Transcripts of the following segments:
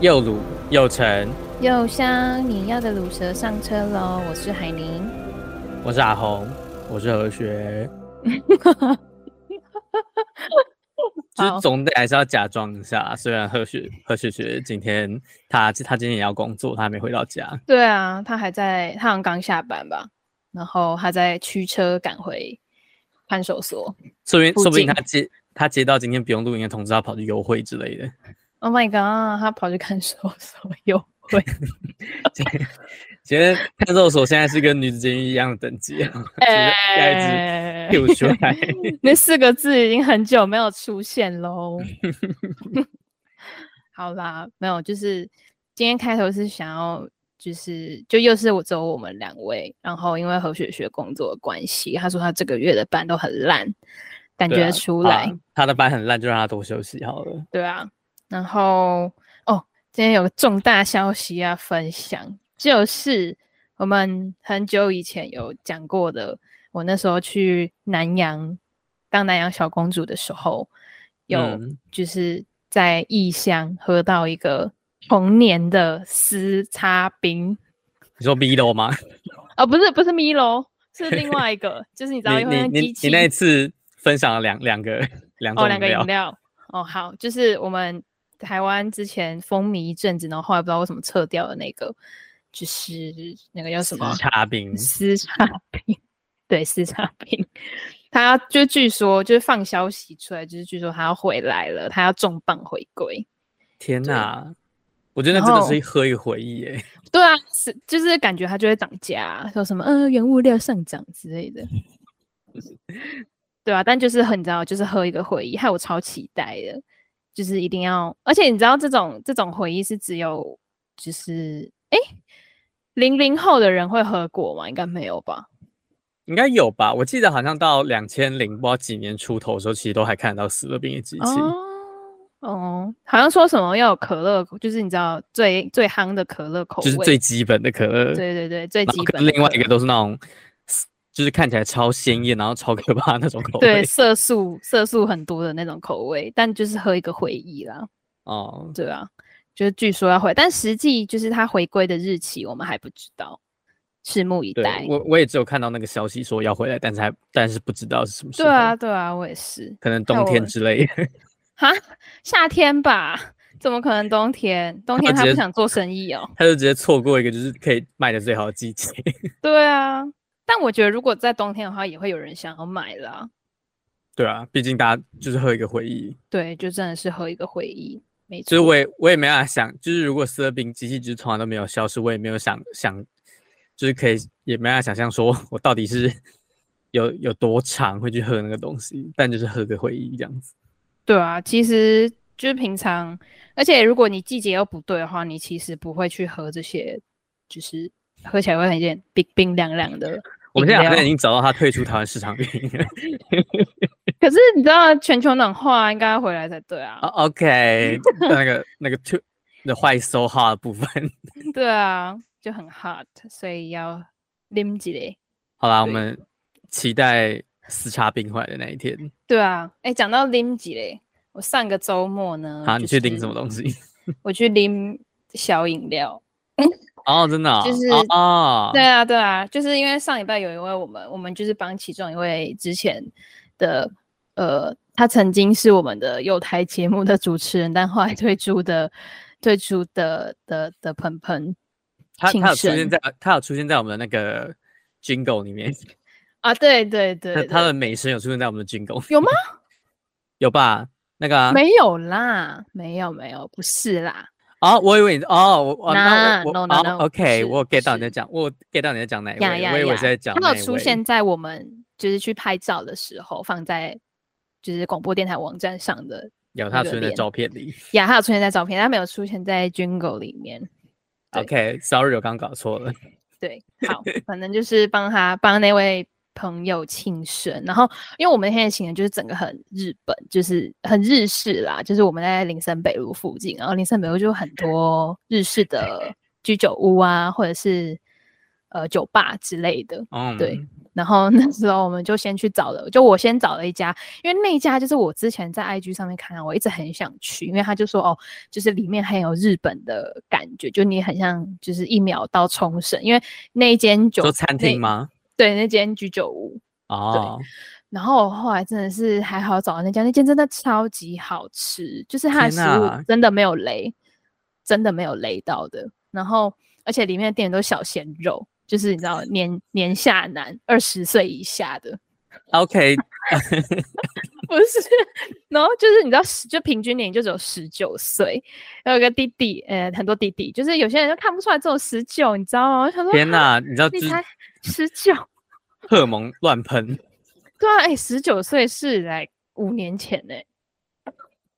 又鲁又陈又香，你要的卤蛇上车喽！我是海宁，我是阿红，我是何学。就是总得还是要假装一下，虽然何雪何雪雪今天他他今天也要工作，她还没回到家。对啊，她还在，他好像刚下班吧，然后她在驱车赶回看守所。说不定说不定她接她接到今天不用录音的通知，他跑去幽会之类的。Oh my god！他跑去看守所幽会。其实看守所现在是跟女子监狱一样的等级啊。哎，出来。那四个字已经很久没有出现喽。好啦，没有，就是今天开头是想要，就是就又是我只有我们两位，然后因为何雪雪工作的关系，他说他这个月的班都很烂，感觉出来。啊、他的班很烂，就让他多休息好了。对啊。然后哦，今天有个重大消息要分享，就是我们很久以前有讲过的，我那时候去南洋当南洋小公主的时候，有就是在异乡喝到一个童年的丝擦冰。你说米罗吗？哦，不是，不是米罗，是另外一 个，就是你知道，因为你你你那一次分享了两两个两种哦，两个饮料哦，好，就是我们。台湾之前风靡一阵子，然后后来不知道为什么撤掉的那个，就是那个叫什么？丝擦冰。丝擦冰，对，丝擦冰。他就据说就是放消息出来，就是据说他要回来了，他要重磅回归。天哪！我觉得那真的是一喝一个回忆耶。对啊，是就是感觉它就会涨价，说什么呃原物料上涨之类的。对啊，但就是很你知道，就是喝一个回忆，害我超期待的。就是一定要，而且你知道这种这种回忆是只有就是哎零零后的人会喝过吗？应该没有吧？应该有吧？我记得好像到两千零不知道几年出头的时候，其实都还看得到死乐冰的机器。哦，哦，好像说什么要有可乐，就是你知道最最夯的可乐口味，就是最基本的可乐。对对对，最基本。另外一个都是那种。就是看起来超鲜艳，然后超可怕那种口味，对，色素色素很多的那种口味，但就是喝一个回忆啦。哦，对啊，就是据说要回，但实际就是它回归的日期我们还不知道，拭目以待。我我也只有看到那个消息说要回来，但是还但是不知道是什么时候。对啊，对啊，我也是，可能冬天之类的。哈，夏天吧？怎么可能冬天？冬天他不想做生意哦，他就直接错过一个就是可以卖的最好的季节。对啊。但我觉得，如果在冬天的话，也会有人想要买啦。对啊，毕竟大家就是喝一个回忆。对，就真的是喝一个回忆，没错。就是我也我也没办法想，就是如果思乐冰机器就是从来都没有消失，我也没有想想，就是可以也没办法想象说我到底是有有多长会去喝那个东西，但就是喝个回忆这样子。对啊，其实就是平常，而且如果你季节又不对的话，你其实不会去喝这些，就是喝起来会很有点冰冰凉凉的。我们现在好像已经找到他退出台湾市场原因了。可是你知道全球暖化应该要回来才对啊。Oh, OK，那个那个 too the white so hot 的部分。对啊，就很 hot，所以要啉几嘞。好啦，我们期待丝擦冰回来的那一天。对啊，哎、欸，讲到啉几嘞，我上个周末呢，好，就是、你去拎什么东西？我去拎小饮料。哦，真的、哦，就是啊、哦，对啊，对啊，就是因为上礼拜有一位我们，我们就是帮其中一位之前的，呃，他曾经是我们的有台节目的主持人，但后来退出的，退出的的的鹏鹏，他他有出现在，他有出现在我们的那个 Jingle 里面啊，对对对，对，他的美声有出现在我们的 Jingle，有吗？有吧？那个、啊、没有啦，没有没有，不是啦。哦，我以为哦，我那我 no, no, no, 哦，OK，我 get 到你在讲，我 get 到你在讲哪一位？Yeah, yeah, 我以为在讲。他有出现在我们就是去拍照的时候，放在就是广播电台网站上的。有他出现在照片里。呀，他有出现在照片，他没有出现在 Jingle 里面。OK，Sorry，我刚搞错了。对，好，反正就是帮他帮那位。朋友庆生，然后因为我们那天的行程就是整个很日本，就是很日式啦，就是我们在林森北路附近，然后林森北路就有很多日式的居酒屋啊，或者是呃酒吧之类的，嗯，对。然后那时候我们就先去找了，就我先找了一家，因为那一家就是我之前在 IG 上面看到，我一直很想去，因为他就说哦，就是里面很有日本的感觉，就你很像就是一秒到冲绳，因为那一间酒餐厅吗？对，那间居酒屋哦。对，然后我后来真的是还好找到那家，那间真的超级好吃，就是它的食物真的没有雷，真的没有雷到的。然后而且里面的店员都小鲜肉。就是你知道年年下男二十岁以下的，OK，不是，然后就是你知道就平均年龄就只有十九岁，还有个弟弟，呃，很多弟弟，就是有些人就看不出来只有十九，你知道吗？我想说天哪，你知道你才十九，荷尔蒙乱喷，对啊，哎、欸，十九岁是来五年前呢，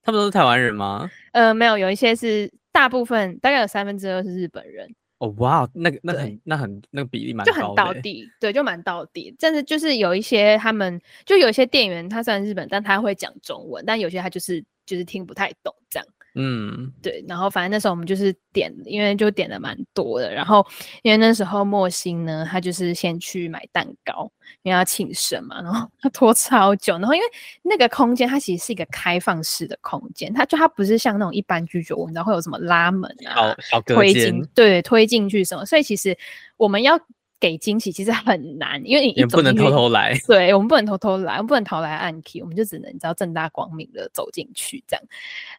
他们都是台湾人吗？呃，没有，有一些是大部分大概有三分之二是日本人。哦，哇，那个、那很、那很、那个比例蛮就很到底，对，就蛮到底。但是就是有一些他们，就有一些店员，他虽然日本，但他会讲中文，但有些他就是就是听不太懂这样。嗯，对，然后反正那时候我们就是点，因为就点的蛮多的。然后因为那时候莫欣呢，他就是先去买蛋糕，因为要庆生嘛。然后他拖超久，然后因为那个空间它其实是一个开放式的空间，它就它不是像那种一般居酒屋，你知道会有什么拉门啊，推进对推进去什么，所以其实我们要。给惊喜其实很难，因为你也不能偷偷来。对，我们不能偷偷来，我们不能逃来暗 key，我们就只能你知道正大光明的走进去这样。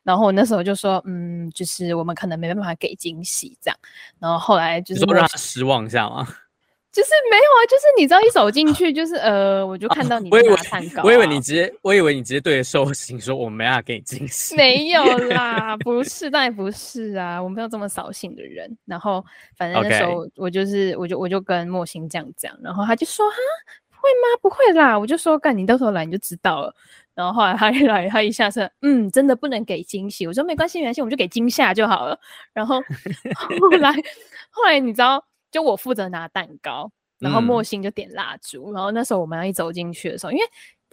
然后我那时候就说，嗯，就是我们可能没办法给惊喜这样。然后后来就是说让他失望一下吗？就是没有啊，就是你知道一走进去就是呃，我就看到你拿蛋糕、啊啊我，我以为你直接，我以为你直接对着寿星说我没办法给你惊喜，没有 啦，不是，当然不是啊，我没有这么扫兴的人。然后反正那时候我就是.我就我就跟莫星这样讲，然后他就说哈，会吗？不会啦，我就说干，你到时候来你就知道了。然后后来他一来，他一下车，嗯，真的不能给惊喜。我说没关系，没关系，我们就给惊吓就好了。然后 后来后来你知道。就我负责拿蛋糕，然后莫欣就点蜡烛，嗯、然后那时候我们要一走进去的时候，因为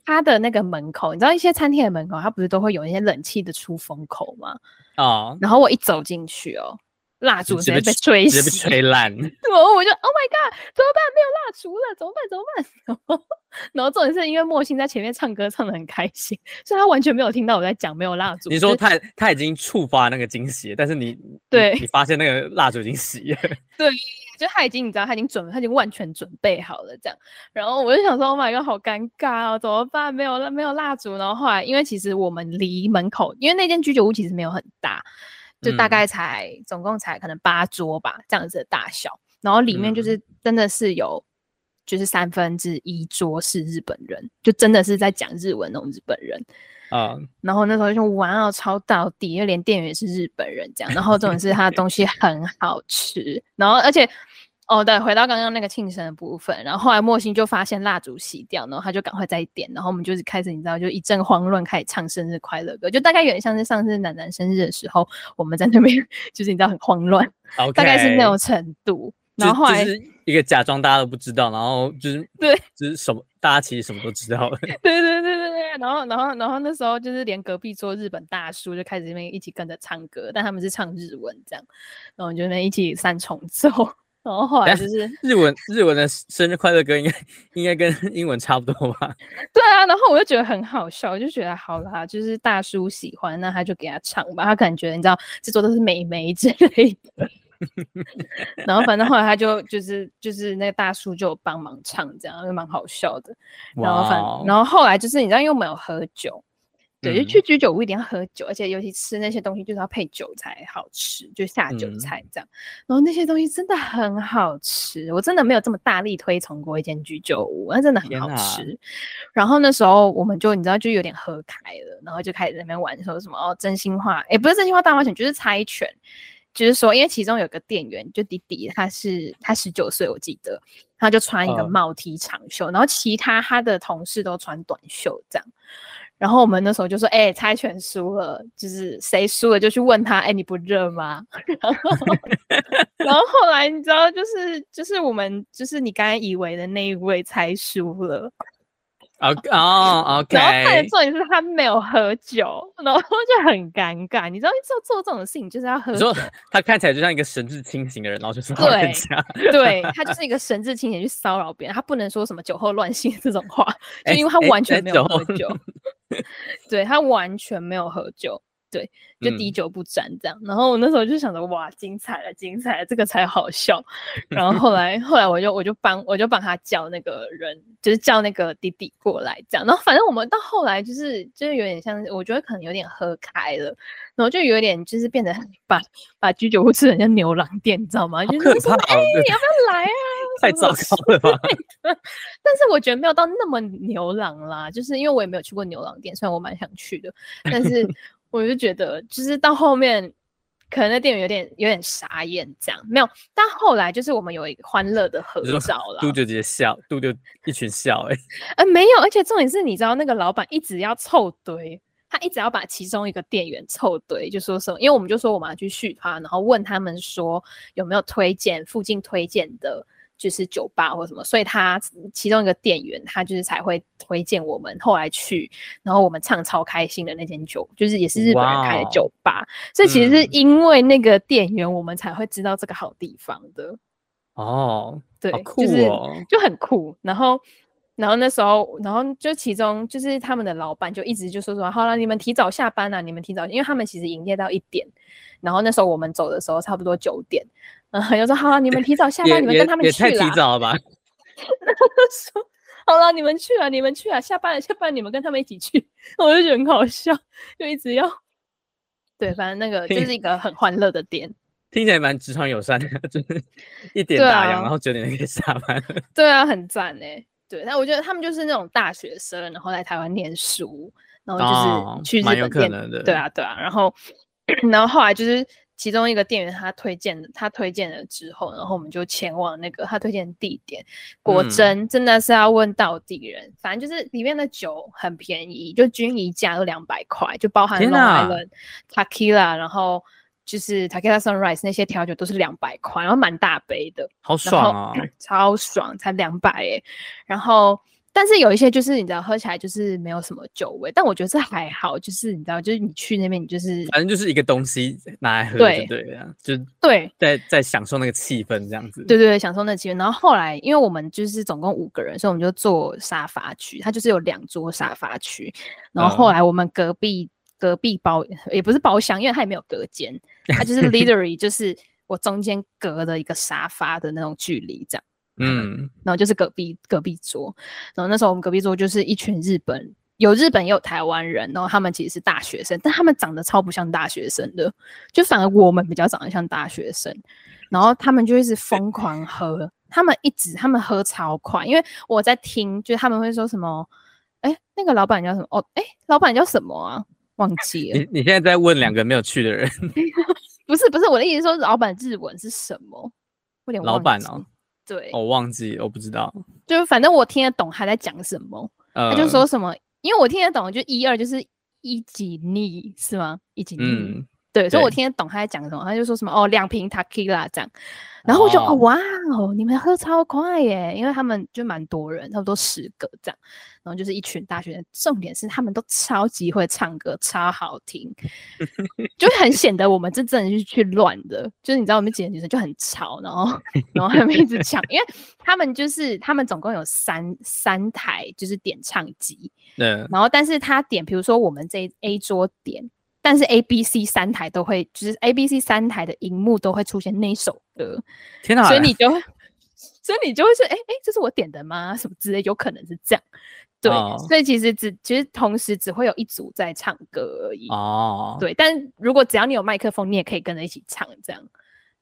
他的那个门口，你知道一些餐厅的门口，它不是都会有一些冷气的出风口吗？哦，然后我一走进去哦，蜡烛直接被吹直接被吹烂，我我就 Oh my God，怎么办？没有蜡烛了，怎么办？怎么办？然后，然后重点是因为莫心在前面唱歌唱的很开心，所以他完全没有听到我在讲没有蜡烛。你说他、他已经触发那个惊喜，但是你对你，你发现那个蜡烛已经熄了，对。就他已经，你知道，他已经准，他已经完全准备好了这样。然后我就想说，Oh my god，好尴尬哦，怎么办？没有没有蜡烛。然后后来，因为其实我们离门口，因为那间居酒屋其实没有很大，就大概才、嗯、总共才可能八桌吧，这样子的大小。然后里面就是真的是有，就是三分之一桌是日本人，就真的是在讲日文那种日本人。啊，uh, 然后那时候就玩哦超到底，因为连店员也是日本人这样。然后重点是他的东西很好吃，然后而且哦对，回到刚刚那个庆生的部分，然后后来莫心就发现蜡烛熄掉，然后他就赶快再点，然后我们就是开始你知道就一阵慌乱，开始唱生日快乐歌，就大概有点像是上次楠楠生日的时候，我们在那边就是你知道很慌乱，Okay. 大概是那种程度。然后后来就是一个假装大家都不知道，然后就是 对，就是什么大家其实什么都知道了。对对对对对，然后然后然后那时候就是连隔壁桌日本大叔就开始那边一起跟着唱歌，但他们是唱日文这样，然后就那一起三重奏，然后后来就是日文日文的生日快乐歌应该应该跟 英文差不多吧？对啊，然后我就觉得很好笑，我就觉得好啦，就是大叔喜欢，那他就给他唱吧，他可能觉得你知道这桌都是美眉之类的。然后反正后来他就就是就是那个大叔就帮忙唱这样，就蛮好笑的。然后反然后后来就是你知道，因为我们有喝酒，对，就去居酒屋一定要喝酒，而且尤其吃那些东西就是要配酒才好吃，就下酒菜这样。嗯、然后那些东西真的很好吃，我真的没有这么大力推崇过一间居酒屋，那真的很好吃。然后那时候我们就你知道就有点喝开了，然后就开始在那边玩说什么哦真心话，也不是真心话大冒险，就是猜拳。就是说，因为其中有个店员，就弟弟，他是他十九岁，我记得，他就穿一个帽 T 长袖，呃、然后其他他的同事都穿短袖这样。然后我们那时候就说，哎、猜拳输了，就是谁输了就去问他，哎、你不热吗？然后，然后后来你知道，就是就是我们就是你刚才以为的那一位猜输了，哦哦，OK。然后他的重点是他没有喝酒，然后就很尴尬。你知道，做做这种事情就是要喝酒。他看起来就像一个神志清醒的人，然后就是 对，对他就是一个神志清醒去骚扰别人，他不能说什么酒后乱性这种话，就因为他完全没有喝酒。对，他完全没有喝酒。对，就滴酒不沾这样。嗯、然后我那时候就想着，哇，精彩了，精彩了，这个才好笑。然后后来，后来我就我就帮我就帮他叫那个人，就是叫那个弟弟过来这样。然后反正我们到后来就是就是有点像，我觉得可能有点喝开了，然后就有点就是变得把把居酒屋吃成像牛郎店，你知道吗？就是说，哎、欸，你要不要来啊？太糟糕了吧？但是我觉得没有到那么牛郎啦，就是因为我也没有去过牛郎店，虽然我蛮想去的，但是。我就觉得，就是到后面，可能那店员有点有点傻眼，这样没有。但后来就是我们有一个欢乐的合照了，杜就直接笑，杜就一群笑、欸，哎，呃，没有，而且重点是，你知道那个老板一直要凑堆，他一直要把其中一个店员凑堆，就说什么，因为我们就说我们要去续他，然后问他们说有没有推荐附近推荐的。就是酒吧或什么，所以他其中一个店员，他就是才会推荐我们后来去，然后我们唱超开心的那间酒，就是也是日本人开的酒吧。以其实是因为那个店员，我们才会知道这个好地方的。哦、嗯，对，就是就很酷。然后，然后那时候，然后就其中就是他们的老板就一直就说说，好了，你们提早下班啊，你们提早，因为他们其实营业到一点。然后那时候我们走的时候差不多九点。嗯，有时候好了，你们提早下班，你们跟他们去了。也太提早了吧？说 好了，你们去了，你们去了，下班了，下班，你们跟他们一起去。我就觉得很好笑，就一直要。对，反正那个就是一个很欢乐的点，听起来蛮职场友善的，就是一点打烊，啊、然后九点就可以下班。对啊，很赞哎。对，但我觉得他们就是那种大学生，然后来台湾念书，然后就是去日本念。哦、蛮有可能的。对啊，对啊，然后，然后后来就是。其中一个店员他推荐的，他推荐了之后，然后我们就前往那个他推荐的地点。果真真的是要问到地人，嗯、反正就是里面的酒很便宜，就均一价都两百块，就包含 Long Island、Tequila，然后就是 Takila Sunrise 那些调酒都是两百块，然后蛮大杯的，好爽啊，超爽，才两百哎，然后。但是有一些就是你知道喝起来就是没有什么酒味，但我觉得这还好，就是你知道，就是你去那边你就是反正就是一个东西拿来喝就对，对对，就对，在在享受那个气氛这样子。对对对，享受那个气氛。然后后来因为我们就是总共五个人，所以我们就坐沙发区，它就是有两桌沙发区。然后后来我们隔壁、嗯、隔壁包也不是包厢，因为它也没有隔间，它就是 literally 就是我中间隔了一个沙发的那种距离这样。嗯，然后就是隔壁隔壁桌，然后那时候我们隔壁桌就是一群日本，有日本也有台湾人，然后他们其实是大学生，但他们长得超不像大学生的，就反而我们比较长得像大学生，然后他们就一直疯狂喝，他们一直他们喝超快，因为我在听，就是他们会说什么，哎，那个老板叫什么？哦，哎，老板叫什么啊？忘记了。你你现在在问两个没有去的人？不是不是，我的意思说老板日文是什么？有点。老板哦。对，我忘记，我不知道。就反正我听得懂他在讲什么，呃、他就说什么，因为我听得懂，就一二就是一几逆是吗？一几逆，嗯、对，所以我听得懂他在讲什么。他就说什么哦，两瓶 Takila 这样。然后我就哦，哦哇哦，你们喝超快耶，因为他们就蛮多人，差不多十个这样。然后就是一群大学生，重点是他们都超级会唱歌，超好听，就很显得我们这真的是去乱的。就是你知道，我们几个女生就很吵，然后 然后他们一直抢，因为他们就是他们总共有三三台就是点唱机，对，然后但是他点，比如说我们这 A 桌点。但是 A、B、C 三台都会，就是 A、B、C 三台的荧幕都会出现那首歌，天哪！所以你就会，所以你就会说，哎、欸、哎、欸，这是我点的吗？什么之类，有可能是这样。对，哦、所以其实只其实同时只会有一组在唱歌而已。哦，对。但如果只要你有麦克风，你也可以跟着一起唱，这样。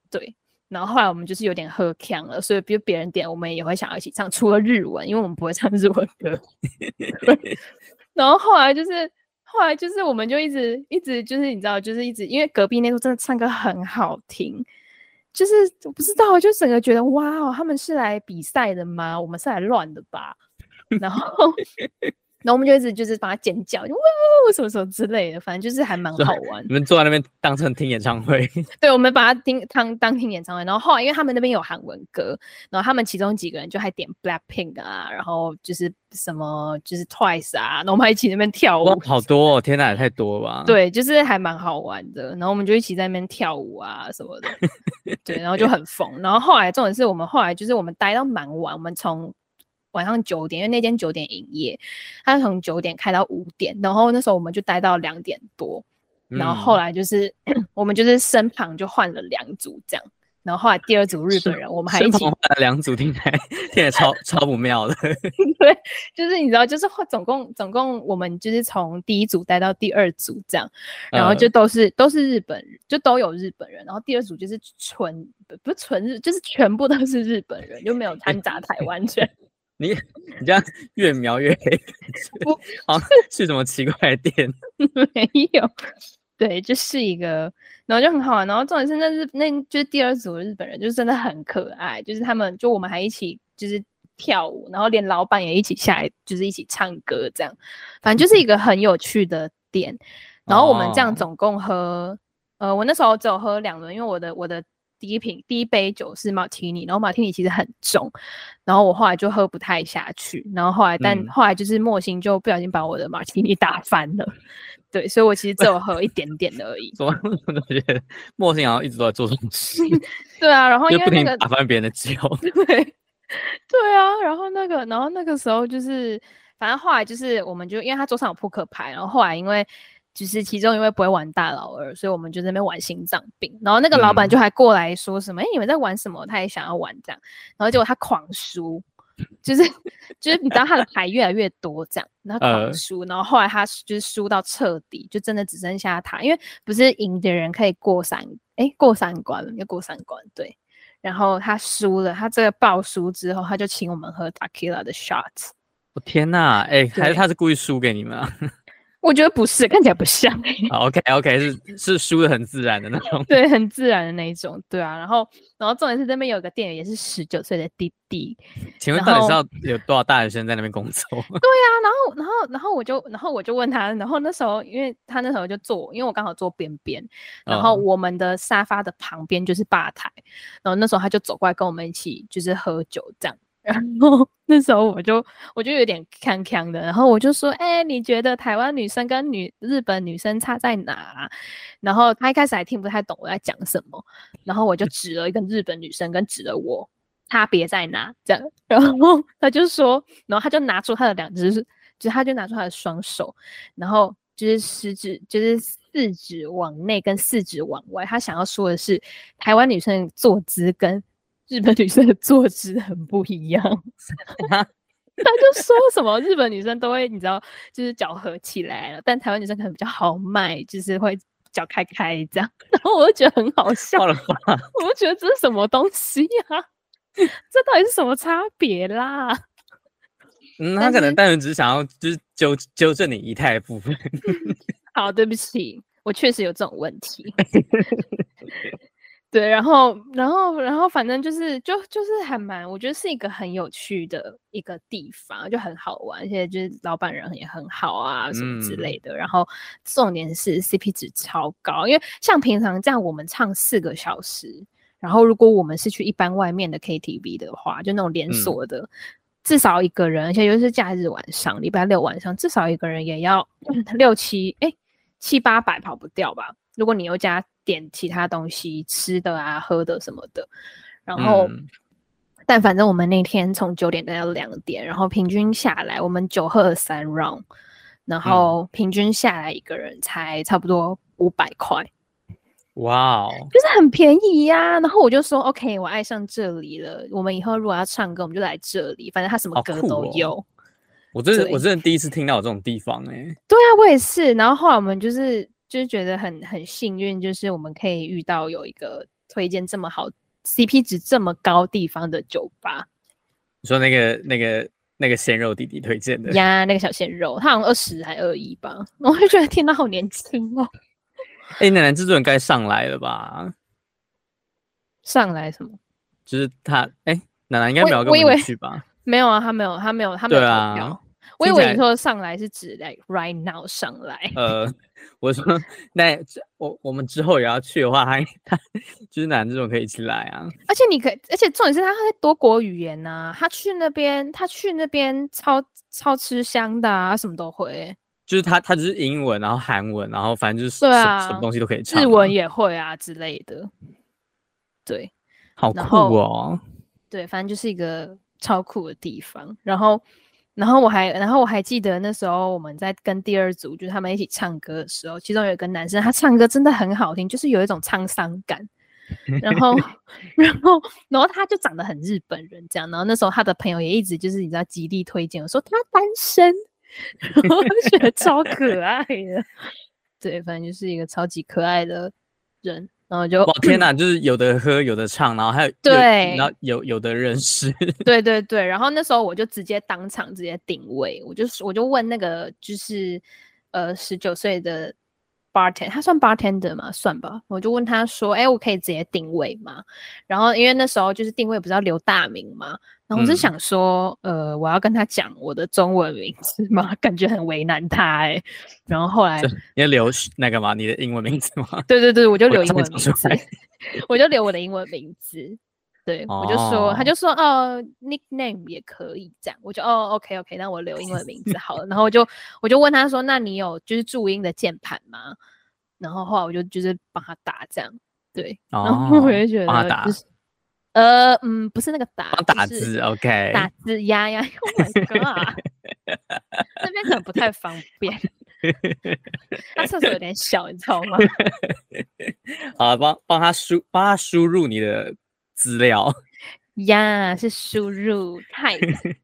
对。然后后来我们就是有点喝呛了，所以比如别人点，我们也会想要一起唱，除了日文，因为我们不会唱日文歌。然后后来就是。后来就是，我们就一直一直就是，你知道，就是一直，因为隔壁那桌真的唱歌很好听，就是我不知道，就整个觉得哇哦，他们是来比赛的吗？我们是来乱的吧？然后，然后我们就一直就是帮他尖叫，就哇什么什么之类的，反正就是还蛮好玩。你们坐在那边当成听演唱会？对，我们把它听当当听演唱会。然后后来因为他们那边有韩文歌，然后他们其中几个人就还点 Blackpink 啊，然后就是什么就是 Twice 啊，然后我们还一起那边跳舞。好多哦，天哪，也太多了吧？对，就是还蛮好玩的。然后我们就一起在那边跳舞啊什么的，对，然后就很疯。然后后来重点是我们后来就是我们待到蛮晚，我们从。晚上九点，因为那间九点营业，他从九点开到五点，然后那时候我们就待到两点多，然后后来就是、嗯、我们就是身旁就换了两组这样，然后后来第二组日本人，我们 还一起换了两组，听起来听起来超超不妙的。对，就是你知道，就是总共总共我们就是从第一组待到第二组这样，然后就都是、呃、都是日本人，就都有日本人，然后第二组就是纯不是纯日，就是全部都是日本人，就没有掺杂台湾人。你你这样越描越黑，好去什么奇怪的店？没有，对，就是一个，然后就很好玩。然后重点是那日那就是第二组的日本人，就是真的很可爱。就是他们就我们还一起就是跳舞，然后连老板也一起下来，就是一起唱歌这样。反正就是一个很有趣的店。然后我们这样总共喝，哦、呃，我那时候只有喝两轮，因为我的我的。第一瓶第一杯酒是马提尼，然后马提尼其实很重，然后我后来就喝不太下去，然后后来但后来就是莫心就不小心把我的马提尼打翻了，嗯、对，所以我其实只有喝一点点而已。怎么觉得莫心好像一直都在做这种事？对啊，然后因为、那个、打翻别人的酒。对，对啊，然后那个然后那个时候就是，反正后来就是我们就因为他桌上有扑克牌，然后后来因为。就是其中一位不会玩大老二，所以我们就在那边玩心脏病。然后那个老板就还过来说什么：“哎、嗯欸，你们在玩什么？”他也想要玩这样。然后结果他狂输，就是就是你知道他的牌越来越多这样，然后狂输。呃、然后后来他就是输到彻底，就真的只剩下他，因为不是赢的人可以过三，哎、欸，过三关了，要过三关。对。然后他输了，他这个爆输之后，他就请我们喝 Tequila 的 shot。我天哪，哎、欸，还是他是故意输给你们啊？我觉得不是，看起来不像、欸。，OK，OK，是是输的很自然的那种。对，很自然的那一种。对啊，然后，然后重点是这边有个店员也是十九岁的弟弟。请问到底是要有多少大学生在那边工作？对啊，然后，然后，然后我就，然后我就问他，然后那时候，因为他那时候就坐，因为我刚好坐边边，然后我们的沙发的旁边就是吧台，然后那时候他就走过来跟我们一起就是喝酒这样。然后 那时候我就我就有点锵锵的，然后我就说：“哎、欸，你觉得台湾女生跟女日本女生差在哪？”然后他一开始还听不太懂我在讲什么，然后我就 指了一个日本女生跟指了我，差别在哪？这样，然后他就说，然后他就拿出他的两只，就他就拿出他的双手，然后就是食指，就是四指往内跟四指往外，他想要说的是台湾女生坐姿跟。日本女生的坐姿很不一样，他就说什么日本女生都会，你知道，就是脚合起来了，但台湾女生可能比较豪迈，就是会脚开开这样。然后我就觉得很好笑，我就觉得这是什么东西呀、啊？这到底是什么差别啦？嗯，他可能单纯只是想要就是纠纠正你仪态的部分。好，对不起，我确实有这种问题。对，然后，然后，然后，反正就是，就就是还蛮，我觉得是一个很有趣的一个地方，就很好玩，而且就是老板人也很好啊，什么之类的。嗯、然后重点是 CP 值超高，因为像平常这样，我们唱四个小时，然后如果我们是去一般外面的 KTV 的话，就那种连锁的，嗯、至少一个人，而且尤其是假日晚上，礼拜六晚上，至少一个人也要 六七，哎，七八百跑不掉吧？如果你又加。点其他东西吃的啊、喝的什么的，然后，嗯、但反正我们那天从九点到两点，然后平均下来，我们酒喝了三 round，然后平均下来一个人才差不多五百块。哇哦，就是很便宜呀、啊。然后我就说，OK，我爱上这里了。我们以后如果要唱歌，我们就来这里，反正他什么歌都有。哦、我真的，我真的第一次听到有这种地方哎、欸。对啊，我也是。然后后来我们就是。就是觉得很很幸运，就是我们可以遇到有一个推荐这么好、CP 值这么高地方的酒吧。你说那个那个那个鲜肉弟弟推荐的呀？那个小鲜肉，他好像二十还二一吧？我就觉得天哪，好年轻哦！哎、欸，奶奶制作人该上来了吧？上来什么？就是他哎，奶、欸、奶应该没有跟我们去吧？没有啊，他没有，他没有，他没有投票。我以为你说上来是指 like right now 上来。呃，我说那我我们之后也要去的话，他他就是男这种可以一起来啊。而且你可以，而且重点是他会多国语言呐、啊，他去那边他去那边超超吃香的啊，什么都会。就是他他就是英文，然后韩文，然后反正就是对啊，什么东西都可以唱，日文也会啊之类的。对，好酷哦。对，反正就是一个超酷的地方。然后。然后我还，然后我还记得那时候我们在跟第二组，就是他们一起唱歌的时候，其中有一个男生，他唱歌真的很好听，就是有一种沧桑感。然后，然后，然后他就长得很日本人这样。然后那时候他的朋友也一直就是你知道极力推荐，我说他单身，然后我觉得超可爱的。对，反正就是一个超级可爱的人。然后就哇天哪，就是有的喝，有的唱，然后还有 对，然后有有的认识，对对对。然后那时候我就直接当场直接定位，我就我就问那个就是呃十九岁的 bartender，他算 bartender 吗？算吧。我就问他说：“哎，我可以直接定位吗？”然后因为那时候就是定位不是要留大名吗？然后我是想说，嗯、呃，我要跟他讲我的中文名字吗？感觉很为难他哎、欸。然后后来你要留那个吗？你的英文名字吗？对对对，我就留英文名字，我，我就留我的英文名字。对，哦、我就说，他就说哦，nickname 也可以这样。我就哦，OK OK，那我留英文名字好了。然后我就我就问他说，那你有就是注音的键盘吗？然后后来我就就是帮他打这样。对，哦、然后我就觉得就是。呃，嗯，不是那个打，打字，OK，打字呀呀，Oh my god，这边可能不太方便，他厕所有点小，你知道吗？好，帮帮他输，帮他输入你的资料呀，是输入 type，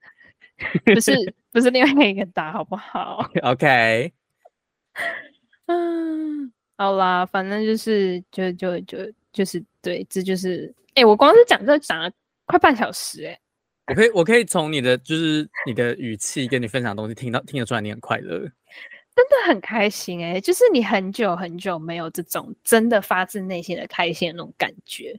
不是不是另外一个打，好不好？OK，嗯，好啦，反正就是就就就就是对，这就是。哎、欸，我光是讲这讲了快半小时哎、欸！我可以，我可以从你的就是你的语气跟你分享的东西听到听得出来，你很快乐，真的很开心哎、欸！就是你很久很久没有这种真的发自内心的开心的那种感觉。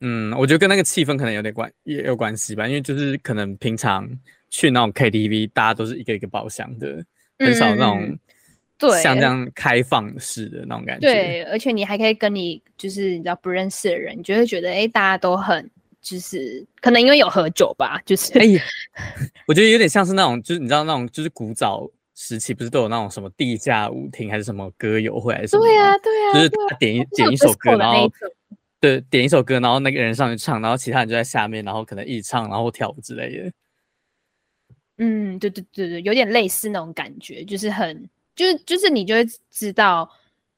嗯，我觉得跟那个气氛可能有点关也有关系吧，因为就是可能平常去那种 KTV，大家都是一个一个包厢的，很少那种。像这样开放式的那种感觉。对，而且你还可以跟你就是你知道不认识的人，你就会觉得哎、欸，大家都很就是可能因为有喝酒吧，就是哎，我觉得有点像是那种就是你知道那种就是古早时期不是都有那种什么地下舞厅还是什么歌友会还是什么？对呀、啊、对呀、啊，就是他点一点一首歌，然后对点一首歌，然后那个人上去唱，然后其他人就在下面，然后可能一起唱，然后跳舞之类的。嗯，对对对对，有点类似那种感觉，就是很。就是就是你就会知道，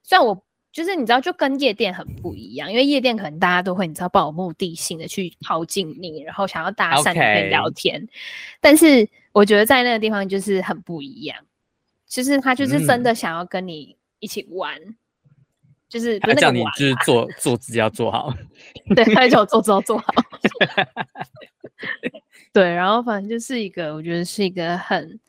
虽然我就是你知道，就跟夜店很不一样，因为夜店可能大家都会你知道抱有目的性的去靠近你，然后想要搭讪跟聊天.但是我觉得在那个地方就是很不一样，其实他就是真的想要跟你一起玩，嗯、就是他叫你就是做做自己要做好，对，他叫我做做做好，对，然后反正就是一个我觉得是一个很。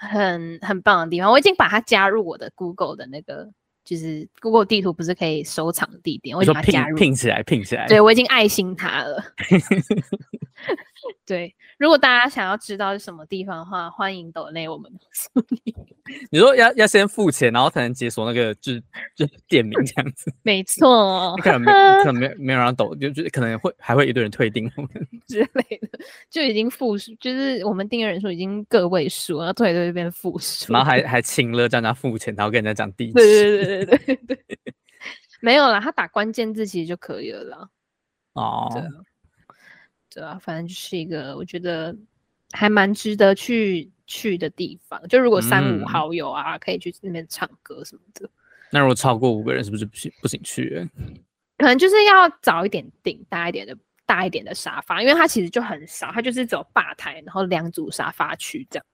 很很棒的地方，我已经把它加入我的 Google 的那个，就是 Google 地图不是可以收藏地点，我已经把它加入拼起来，拼起来。对，我已经爱心它了。对，如果大家想要知道是什么地方的话，欢迎抖内我们。你说要要先付钱，然后才能解锁那个，就是就是店名这样子。没错，可能没可能没没有人抖，就就可能会还会一堆人退订 之类的，就已经负数，就是我们订阅人数已经个位数，然后退都会变负数，然后还还请了叫人家付钱，然后跟人家讲地址。对对对对对对，没有啦，他打关键字其实就可以了啦。哦。对啊，反正就是一个我觉得还蛮值得去去的地方。就如果三五好友啊，嗯、可以去那边唱歌什么的。那如果超过五个人，是不是不行不行去？可能就是要早一点订大一点的大一点的沙发，因为它其实就很少，它就是只有吧台，然后两组沙发区这样。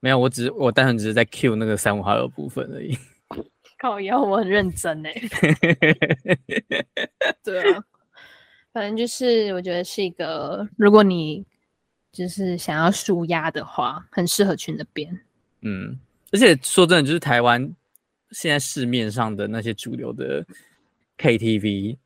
没有，我只是我单纯只是在 Q 那个三五好友部分而已。靠腰，我很认真哎。对啊。反正就是，我觉得是一个，如果你就是想要舒压的话，很适合去那边。嗯，而且说真的，就是台湾现在市面上的那些主流的 KTV，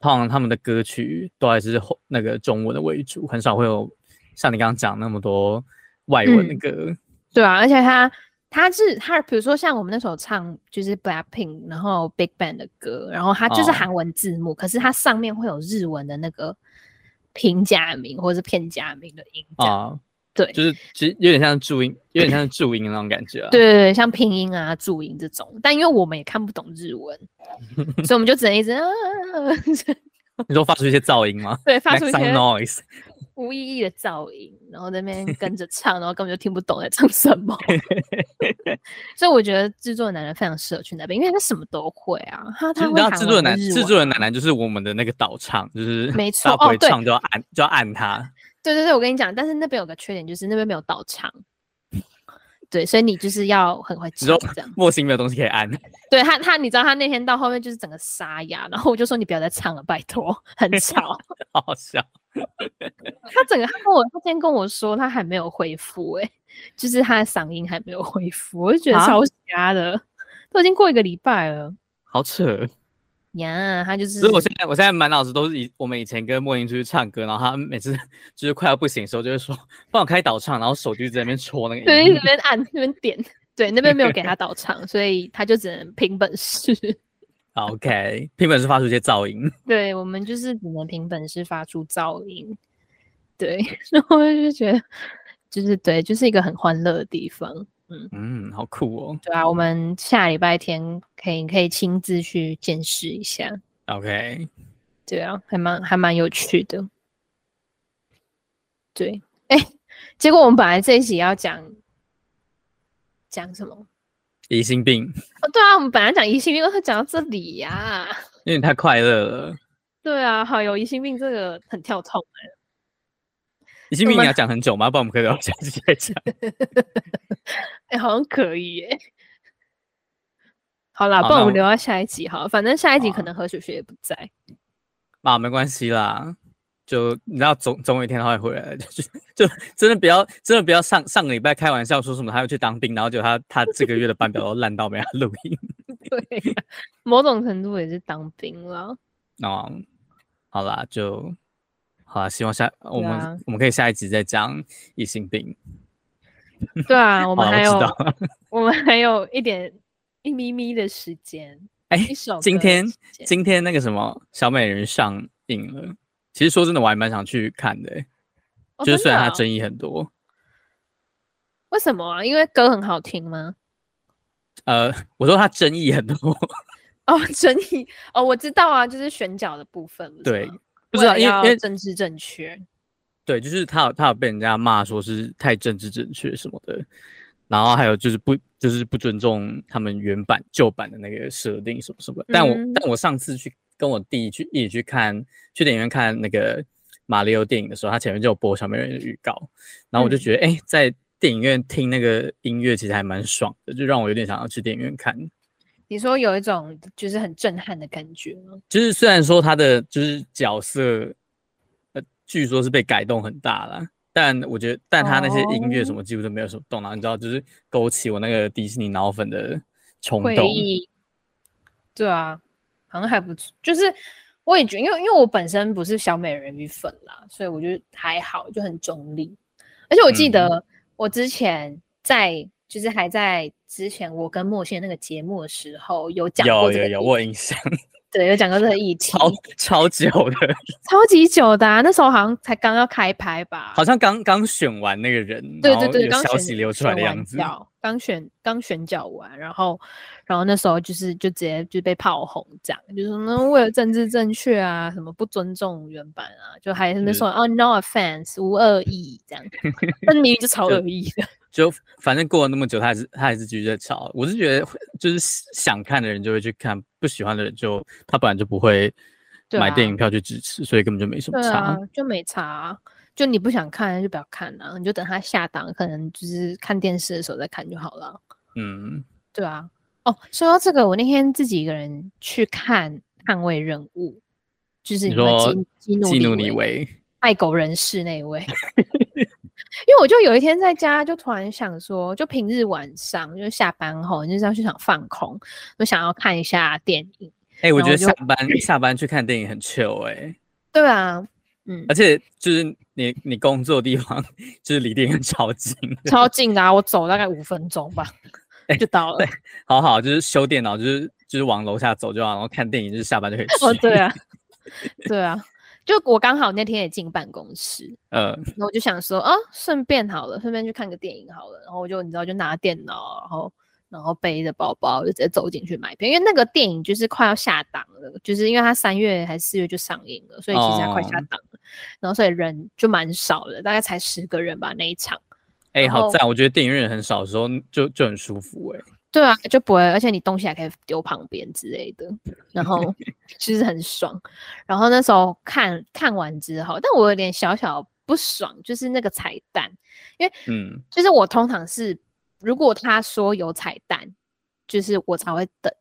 通常他们的歌曲都还是那个中文的为主，很少会有像你刚刚讲那么多外文的歌。对啊，而且他他是他，比如说像我们那时候唱就是 Blackpink，然后 Big Bang 的歌，然后他就是韩文字幕，哦、可是它上面会有日文的那个平假名或者是片假名的音啊。对，就是其实有点像注音，有点像注音的那种感觉啊。对对对，像拼音啊、注音这种，但因为我们也看不懂日文，所以我们就只能一直啊。你说发出一些噪音吗？对，发出一些 noise，无意义的噪音，然后在那边跟着唱，然后根本就听不懂在唱什么。所以我觉得制作人奶奶非常适合去那边，因为他什么都会啊。他他会制作人奶制作人奶奶就是我们的那个导唱，就是没错，不会唱就要按、哦、就要按他。对对对，我跟你讲，但是那边有个缺点，就是那边没有导唱。对，所以你就是要很会唱这样。莫心没有东西可以按。对他，他你知道他那天到后面就是整个沙哑，然后我就说你不要再唱了，拜托，很吵。好好笑。他整个他跟我他今天跟我说他还没有恢复，哎，就是他的嗓音还没有恢复，我就觉得超瞎的，啊、都已经过一个礼拜了，好扯。呀他就是。所以我现在，我现在满脑子都是以我们以前跟莫英出去唱歌，然后他每次就是快要不行的时候，就会说帮我开导唱，然后手就在那边戳那个。对，那边按，那边点。对，那边没有给他导唱，所以他就只能凭本事。OK，凭本事发出一些噪音。对，我们就是只能凭本事发出噪音。对，然后我就觉得，就是对，就是一个很欢乐的地方。嗯嗯，好酷哦！对啊，我们下礼拜天可以可以亲自去见识一下。OK，对啊，还蛮还蛮有趣的。对，哎，结果我们本来这一集要讲讲什么？疑心病。哦，对啊，我们本来讲疑心病，都是讲到这里呀、啊。因为你太快乐了。对啊，好，有疑心病这个很跳痛疑心病你要讲很久吗？不然我们可以聊下一集再讲。哎、欸，好像可以耶。好啦，好不然我们留到下一集好，反正下一集可能何雪雪也不在。啊，啊，没关系啦，就你知道总总有一天他会回来的，就 就真的不要真的不要上上个礼拜开玩笑说什么他要去当兵，然后就他他这个月的班表都烂到没法录音。对，某种程度也是当兵了。哦，好啦，就。好啦，希望下我们、啊、我们可以下一集再讲疑心病。对啊，我们还有我，我们还有一点一咪咪的时间。哎、欸，今天今天那个什么小美人上映了。其实说真的，我还蛮想去看的、欸。哦、就是虽然它争议很多、哦。为什么啊？因为歌很好听吗？呃，我说它争议很多。哦，争议哦，我知道啊，就是选角的部分。对。不知道，因为因为政治正确，对，就是他有他有被人家骂说是太政治正确什么的，然后还有就是不就是不尊重他们原版旧版的那个设定什么什么。但我、嗯、但我上次去跟我弟去一起去看去电影院看那个马里奥电影的时候，他前面就有播小美人的预告，然后我就觉得哎、在电影院听那个音乐其实还蛮爽的，就让我有点想要去电影院看。你说有一种就是很震撼的感觉吗？就是虽然说他的就是角色，呃，据说是被改动很大了，但我觉得，但他那些音乐什么几乎都没有什么动脑，你知道，就是勾起我那个迪士尼脑粉的冲动。对啊，好像还不错。就是我也觉得，因为因为我本身不是小美人鱼粉啦，所以我觉得还好，就很中立。而且我记得我之前在。就是还在之前我跟莫先那个节目的时候有讲过这个，有有有我印象，对，有讲过这个议题，超超久的，超级久的啊，那时候好像才刚要开拍吧，好像刚刚选完那个人，对对对，刚消息流出来的样子，刚选刚选角完，然后然后那时候就是就直接就被炮轰，这样就是那为了政治正确啊，什么不尊重原版啊，就还是那时候哦，no offense，无恶意这样，但明明就超恶意的。就反正过了那么久，他还是他还是继续在吵。我是觉得，就是想看的人就会去看，不喜欢的人就他本来就不会买电影票去支持，啊、所以根本就没什么差，啊、就没差、啊。就你不想看就不要看啊，你就等他下档，可能就是看电视的时候再看就好了。嗯，对啊。哦，说到这个，我那天自己一个人去看《捍卫任务》，就是你说基努李维爱狗人士那一位。因为我就有一天在家，就突然想说，就平日晚上就下班后，就是要去想放空，就想要看一下电影。哎、欸，我觉得下班下班去看电影很 chill 哎、欸。对啊，嗯，而且就是你 你工作的地方就是离电影院超近，超近的啊，我走大概五分钟吧，就到了。对，好好，就是修电脑，就是就是往楼下走就好，然后看电影，就是下班就可以去。哦，对啊，对啊，就我刚好那天也进办公室，呃，然后我就想说啊，顺便好了，顺便去看个电影好了，然后我就你知道就拿电脑，然后。然后背着包包就直接走进去买票，因为那个电影就是快要下档了，就是因为它三月还是四月就上映了，所以其实它快下档了。哦、然后所以人就蛮少的，大概才十个人吧那一场。哎、欸，好赞！我觉得电影院人很少的时候就就很舒服哎、欸。对啊，就不会，而且你东西还可以丢旁边之类的，然后其 实很爽。然后那时候看看完之后，但我有点小小不爽，就是那个彩蛋，因为嗯，就是我通常是。如果他说有彩蛋，就是我才会等。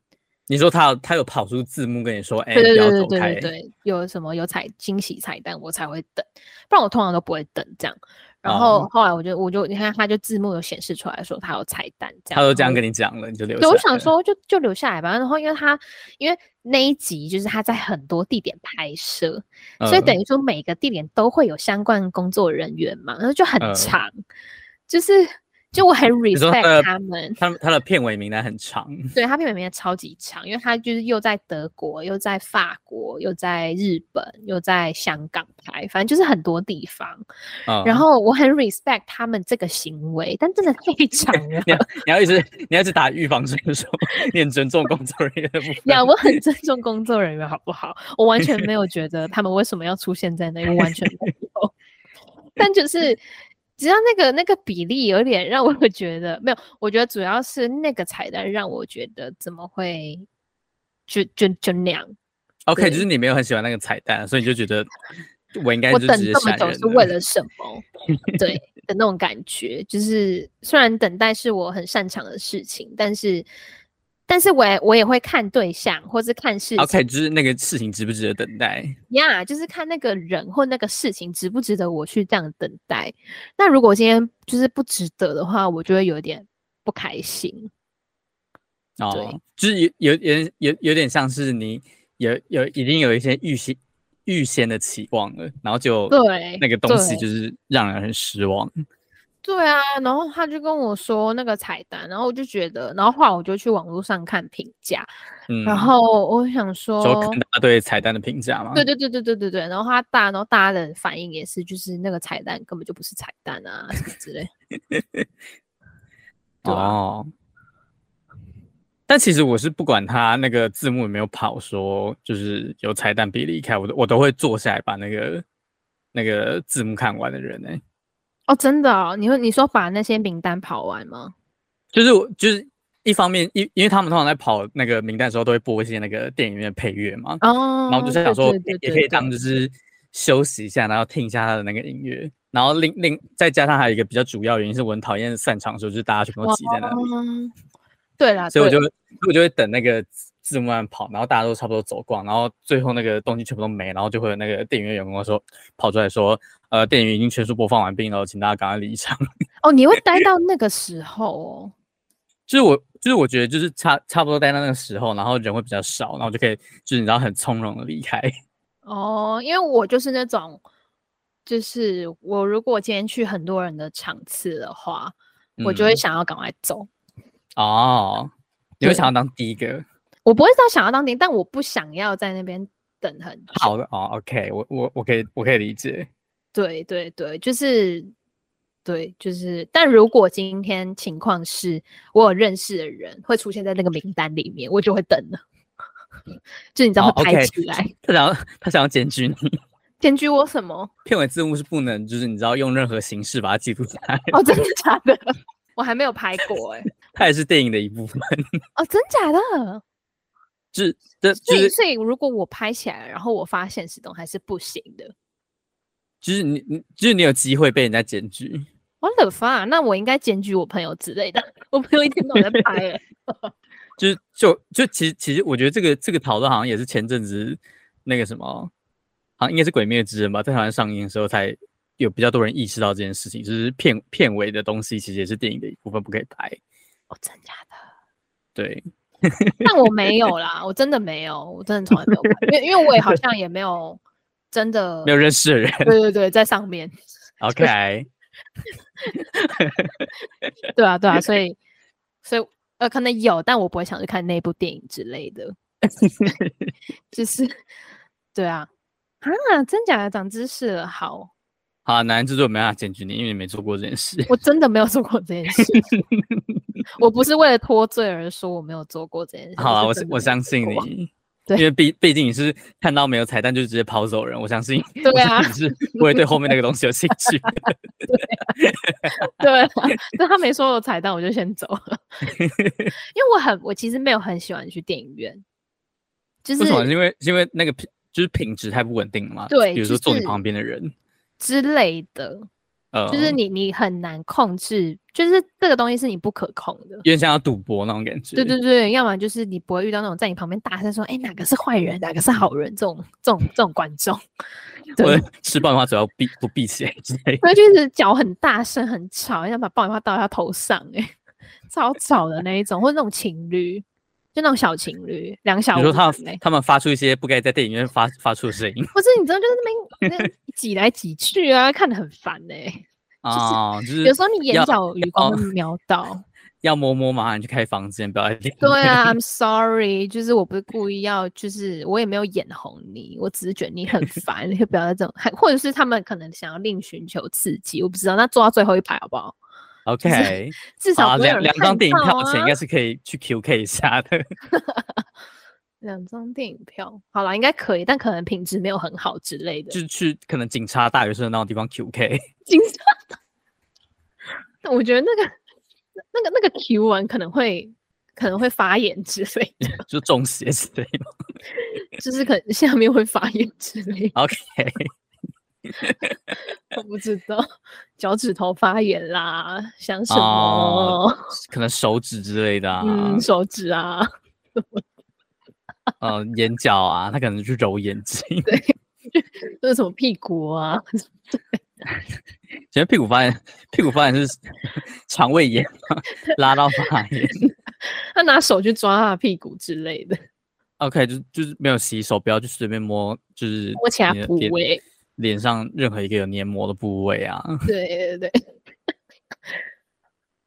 你说他有他有跑出字幕跟你说，哎、欸，对对对对对对，有什么有彩惊喜彩蛋，我才会等，不然我通常都不会等这样。然后、哦、后来我就我就你看他就字幕有显示出来说他有彩蛋，这样他都这样跟你讲了，你就留下来。对，我想说就就留下来吧。然后因为他因为那一集就是他在很多地点拍摄，嗯、所以等于说每个地点都会有相关工作人员嘛，然后就很长，嗯、就是。就我很 respect 他们，他他的片尾名单很长，对，他片尾名单超级长，因为他就是又在德国，又在法国，又在日本，又在香港拍，反正就是很多地方。嗯、然后我很 respect 他们这个行为，但真的太长了。你要你要一直你要一直打预防针说，你很尊重工作人员的部分。呀，我很尊重工作人员，好不好？我完全没有觉得他们为什么要出现在那，我完全没有。但就是。只要那个那个比例有点让我觉得没有，我觉得主要是那个彩蛋让我觉得怎么会就就就那样。OK，就是你没有很喜欢那个彩蛋，所以你就觉得我应该我等这么久是为了什么？对的那种感觉，就是虽然等待是我很擅长的事情，但是。但是我也我也会看对象，或是看事情。OK，就是那个事情值不值得等待？呀，yeah, 就是看那个人或那个事情值不值得我去这样等待。那如果今天就是不值得的话，我就会有点不开心。哦，对就是有有有有有点像是你有有已经有一些预先预先的期望了，然后就对那个东西就是让人很失望。对啊，然后他就跟我说那个彩蛋，然后我就觉得，然后后来我就去网络上看评价，嗯，然后我想说，说看大家对彩蛋的评价嘛，对对对对对对对，然后他大，然后大家的反应也是，就是那个彩蛋根本就不是彩蛋啊什么之类。哦，但其实我是不管他那个字幕有没有跑，说就是有彩蛋别离开，我都我都会坐下来把那个那个字幕看完的人呢、欸。哦，真的哦？你会你说把那些名单跑完吗？就是我就是一方面，因因为他们通常在跑那个名单的时候，都会播一些那个电影院配乐嘛。哦。然后就是想说，也可以当就是休息一下，然后听一下他的那个音乐。然后另另再加上还有一个比较主要原因，是我很讨厌散场的时候，就是大家全部挤在那里。对啦，所以我就我就会等那个字幕慢跑，然后大家都差不多走光，然后最后那个东西全部都没，然后就会有那个电影院员工说跑出来说。呃，电影已经全数播放完毕了，请大家赶快离场。哦，你会待到那个时候哦？就是我，就是我觉得，就是差差不多待到那个时候，然后人会比较少，然后就可以，就是你知道，很从容的离开。哦，因为我就是那种，就是我如果今天去很多人的场次的话，嗯、我就会想要赶快走。哦，你会想要当第一个？我不会说想要当兵，但我不想要在那边等很久。好的，哦，OK，我我我可以我可以理解。对对对，就是，对就是，但如果今天情况是我有认识的人会出现在那个名单里面，我就会等了。就你知道会拍起来，哦 okay、他想要他想要检举你，检举我什么？片尾字幕是不能，就是你知道用任何形式把它记录下来。哦，真的假的？我还没有拍过哎、欸。它也是电影的一部分。哦，真假的？是这，所以所以如果我拍起来，然后我发现实动还是不行的。就是你，你就是你有机会被人家检举。我的发！那我应该检举我朋友之类的。我朋友一天到晚在拍、欸，就是就就其实其实我觉得这个这个讨论好像也是前阵子那个什么，好像应该是《鬼灭之刃》吧，在台湾上映的时候才有比较多人意识到这件事情，就是片片尾的东西其实也是电影的一部分，不可以拍。哦，真假的？对。但我没有啦，我真的没有，我真的从来没有拍，因为因为我也好像也没有。真的没有认识的人。对对对，在上面。OK。对啊，对啊，所以所以呃，可能有，但我不会想去看那部电影之类的。就是对啊，啊，真假的长知识了，好。好、啊，男人制作没办法检举你，因为你没做过这件事。我真的没有做过这件事，我不是为了脱罪而说我没有做过这件事。好啊，我我相信你，对，因为毕毕竟你是看到没有彩蛋就直接跑走人，我相信。对啊，你是不会对后面那个东西有兴趣。对啊，那 他没说有彩蛋，我就先走了。因为我很，我其实没有很喜欢去电影院，就是为什么？因为因为那个品就是品质太不稳定了嘛。对，比如说坐你旁边的人。之类的，呃，就是你你很难控制，就是这个东西是你不可控的，有点像要赌博那种感觉。对对对，要么就是你不会遇到那种在你旁边大声说，哎、欸，哪个是坏人，哪个是好人，这种这种这种观众。对，吃爆米花主要闭不闭起来之类的。对，就是脚很大声很吵，想把爆米花倒在他头上，哎，超吵的那一种，或者那种情侣。就那种小情侣，两小，你说他们他们发出一些不该在电影院发发出的声音，不是你知道，就是那边 挤来挤去啊，看得很烦呢、欸。啊、就是，就是有时候你眼角余光会瞄到，要摸摸嘛，你去开房间，不要。对啊，I'm sorry，就是我不是故意要，就是我也没有眼红你，我只是觉得你很烦，你就不要在这种，或者是他们可能想要另寻求刺激，我不知道，那坐到最后一排好不好？OK，至少两两张电影票钱应该是可以去 QK 一下的。两张电影票，好了，应该可以，但可能品质没有很好之类的。就是去可能警察大学生那种地方 QK。警察，但 我觉得那个那个那个 Q 完可能会可能会发炎之类的，就中邪之类的，就是可能下面会发炎之类的。OK。我不知道，脚趾头发炎啦，想什么？哦、可能手指之类的啊，嗯、手指啊，呃，眼角啊，他可能去揉眼睛，对，这是什么屁股啊？觉得屁股发炎，屁股发炎是 肠胃炎拉到发炎，他拿手去抓他的屁股之类的。OK，就就是没有洗手，不要去随便摸，就是摸其他部位。脸上任何一个有黏膜的部位啊，对对对，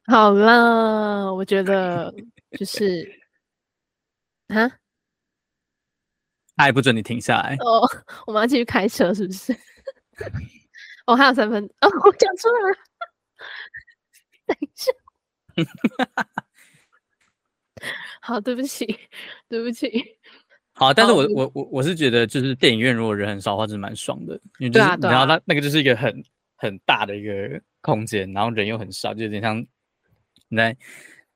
好了，我觉得就是啊，他还不准你停下来。哦，我们要继续开车是不是？哦，还有三分哦，我讲出来了，等一下，好，对不起，对不起。好，但是我、oh, 我我我是觉得，就是电影院如果人很少的话，就是蛮爽的，因为就是你知道，那那个就是一个很很大的一个空间，然后人又很少，就有点像你在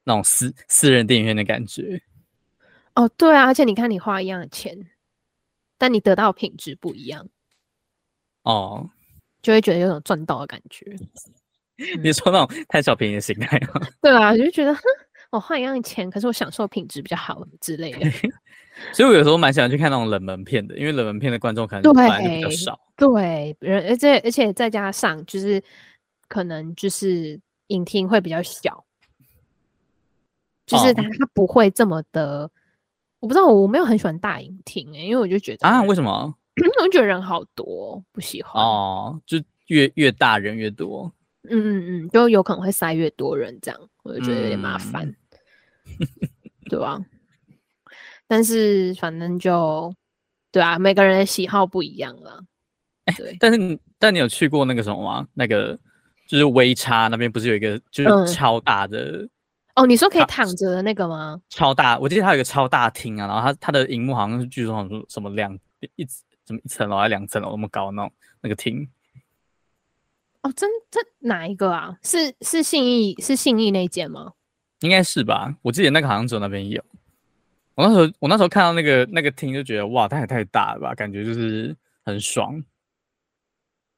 那种私私人电影院的感觉。哦、oh,，对啊，而且你看，你花一样的钱，但你得到品质不一样，哦、oh.，就会觉得有种赚到的感觉。你说那种贪小便宜的心态吗？对啊，就觉得哼，我花一样的钱，可是我享受品质比较好之类的。所以，我有时候蛮喜欢去看那种冷门片的，因为冷门片的观众可能本来就比较少。对，而且而且再加上就是可能就是影厅会比较小，就是它它不会这么的。哦、我不知道，我没有很喜欢大影厅诶、欸，因为我就觉得啊，为什么？我觉得人好多，不喜欢哦。就越越大人越多，嗯嗯嗯，就有可能会塞越多人，这样我就觉得有点麻烦，嗯、对吧、啊？但是反正就对啊，每个人的喜好不一样了。对，欸、但是但你有去过那个什么吗？那个就是微差那边不是有一个就是超大的、嗯、哦？你说可以躺着的那个吗？超大，我记得它有一个超大厅啊，然后它它的荧幕好像是据说好像什么两一怎么一层楼还两层楼那么高那种那个厅。哦，真这哪一个啊？是是信义是信义那间吗？应该是吧，我记得那个好像只有那边有。我那时候，我那时候看到那个那个厅，就觉得哇，它也太大了吧，感觉就是很爽。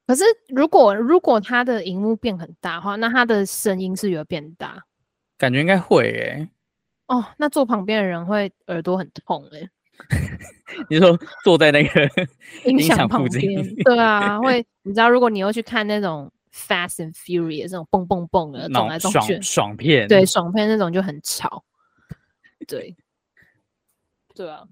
可是，如果如果它的荧幕变很大的话，那它的声音是有变大？感觉应该会诶、欸。哦，那坐旁边的人会耳朵很痛诶、欸。你说坐在那个 音响旁边？对啊，会。你知道，如果你又去看那种 Fast and Furious 那种蹦蹦蹦的，动来动去爽，爽片，对，爽片那种就很吵。对。对啊，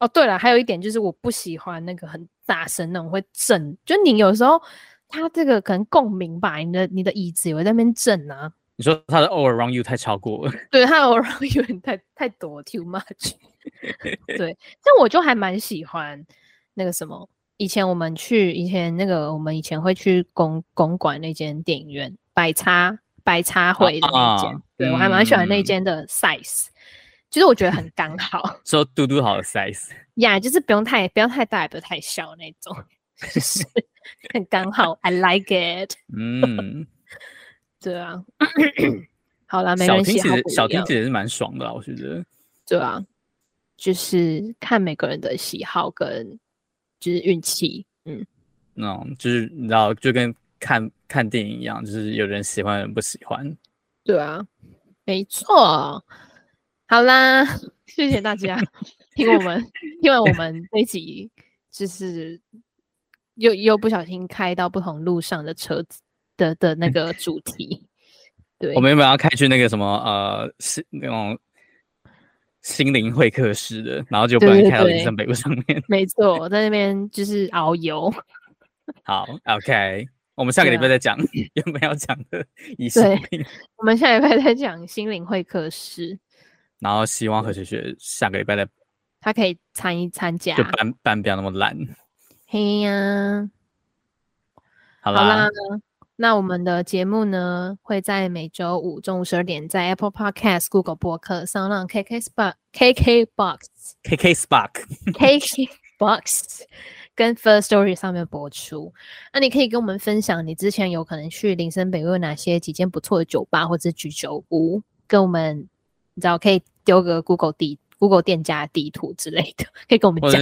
哦，对了，还有一点就是我不喜欢那个很大声那种会震，就你有时候它这个可能共鸣吧，你的你的椅子也会在那边震啊。你说它的 all around you 太超过了，对，它的 all around you 有点太太多，too much。对，但我就还蛮喜欢那个什么，以前我们去以前那个我们以前会去公公馆那间电影院，百叉百叉会的那间，啊、对、嗯、我还蛮喜欢那间的 size，就是我觉得很 刚好，说嘟嘟好的 size，呀，yeah, 就是不用太不要太大也不要太小那种，就是很刚好，I like it，嗯。对啊，好啦，没关系。小听其实也是蛮爽的，我觉得。对啊，就是看每个人的喜好跟就是运气，嗯，那、就是你知道，就跟看看电影一样，就是有人喜欢，有人不喜欢。对啊，没错。好啦，谢谢大家听我们因为我们这一集，就是又又不小心开到不同路上的车子。的的那个主题，对，我们原本要开去那个什么呃，是那种心灵会客室的，然后就不能开到林森北路上面。对对对没错，我在那边就是遨游。好，OK，我们下个礼拜再讲有没有要讲的仪式。对，我们下礼拜再讲心灵会客室。然后希望何雪雪下个礼拜的，他可以参一参加，就班班不要那么懒。嘿呀、啊，好啦。那我们的节目呢，会在每周五中午十二点，在 Apple Podcast、Google 播客、SoundOn、KK Box、KK Box、KK Spock、KK Box 跟 First Story 上面播出。那你可以跟我们分享，你之前有可能去林森北路哪些几间不错的酒吧或者居酒屋，跟我们，你知道可以丢个 Google 地 Google 店家地图之类的，可以跟我们讲。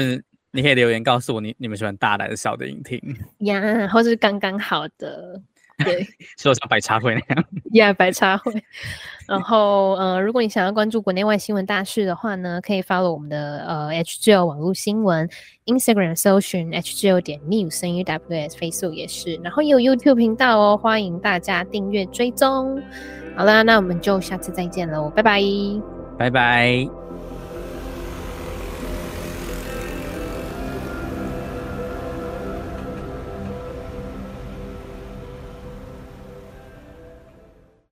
你可以留言告诉我你，你你们喜欢大的还是小的影厅呀，或是刚刚好的。对，说像白茶会那样，Yeah，白茶会。然后，呃，如果你想要关注国内外新闻大事的话呢，可以 follow 我们的呃 HGL 网络新闻，Instagram 搜寻 HGL 点 news，声音 WS，Facebook 也是。然后也有 YouTube 频道哦，欢迎大家订阅追踪。好啦，那我们就下次再见喽，拜拜，拜拜。